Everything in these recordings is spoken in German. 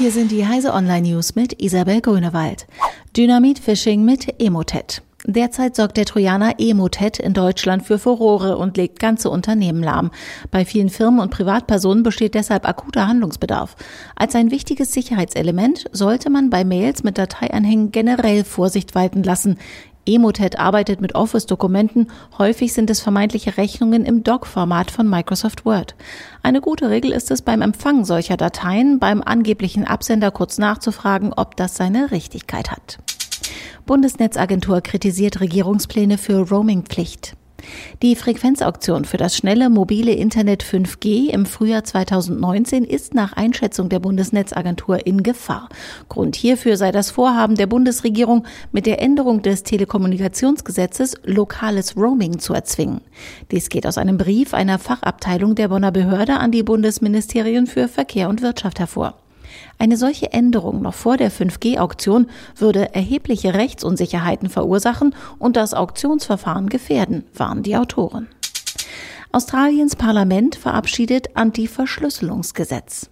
Hier sind die Heise Online News mit Isabel Grünewald. Dynamit-Phishing mit Emotet. Derzeit sorgt der Trojaner Emotet in Deutschland für Furore und legt ganze Unternehmen lahm. Bei vielen Firmen und Privatpersonen besteht deshalb akuter Handlungsbedarf. Als ein wichtiges Sicherheitselement sollte man bei Mails mit Dateianhängen generell Vorsicht walten lassen. Emotet arbeitet mit Office-Dokumenten. Häufig sind es vermeintliche Rechnungen im Doc-Format von Microsoft Word. Eine gute Regel ist es beim Empfang solcher Dateien, beim angeblichen Absender kurz nachzufragen, ob das seine Richtigkeit hat. Bundesnetzagentur kritisiert Regierungspläne für Roamingpflicht. Die Frequenzauktion für das schnelle mobile Internet 5G im Frühjahr 2019 ist nach Einschätzung der Bundesnetzagentur in Gefahr. Grund hierfür sei das Vorhaben der Bundesregierung, mit der Änderung des Telekommunikationsgesetzes lokales Roaming zu erzwingen. Dies geht aus einem Brief einer Fachabteilung der Bonner Behörde an die Bundesministerien für Verkehr und Wirtschaft hervor. Eine solche Änderung noch vor der 5G-Auktion würde erhebliche Rechtsunsicherheiten verursachen und das Auktionsverfahren gefährden, warnen die Autoren. Australiens Parlament verabschiedet Anti-Verschlüsselungsgesetz.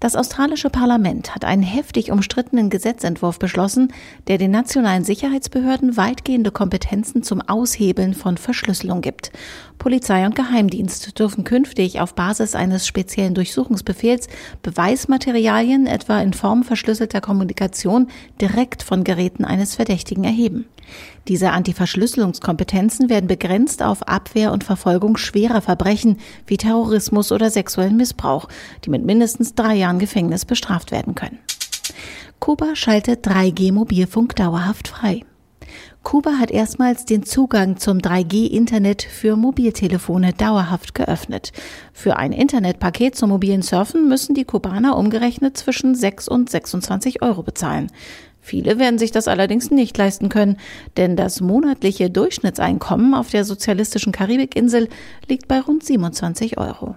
Das australische Parlament hat einen heftig umstrittenen Gesetzentwurf beschlossen, der den nationalen Sicherheitsbehörden weitgehende Kompetenzen zum Aushebeln von Verschlüsselung gibt. Polizei und Geheimdienst dürfen künftig auf Basis eines speziellen Durchsuchungsbefehls Beweismaterialien etwa in Form verschlüsselter Kommunikation direkt von Geräten eines Verdächtigen erheben. Diese Antiverschlüsselungskompetenzen werden begrenzt auf Abwehr und Verfolgung schwerer Verbrechen wie Terrorismus oder sexuellen Missbrauch, die mit mindestens drei Jahren Gefängnis bestraft werden können. Kuba schaltet 3G-Mobilfunk dauerhaft frei. Kuba hat erstmals den Zugang zum 3G-Internet für Mobiltelefone dauerhaft geöffnet. Für ein Internetpaket zum mobilen Surfen müssen die Kubaner umgerechnet zwischen 6 und 26 Euro bezahlen. Viele werden sich das allerdings nicht leisten können, denn das monatliche Durchschnittseinkommen auf der sozialistischen Karibikinsel liegt bei rund 27 Euro.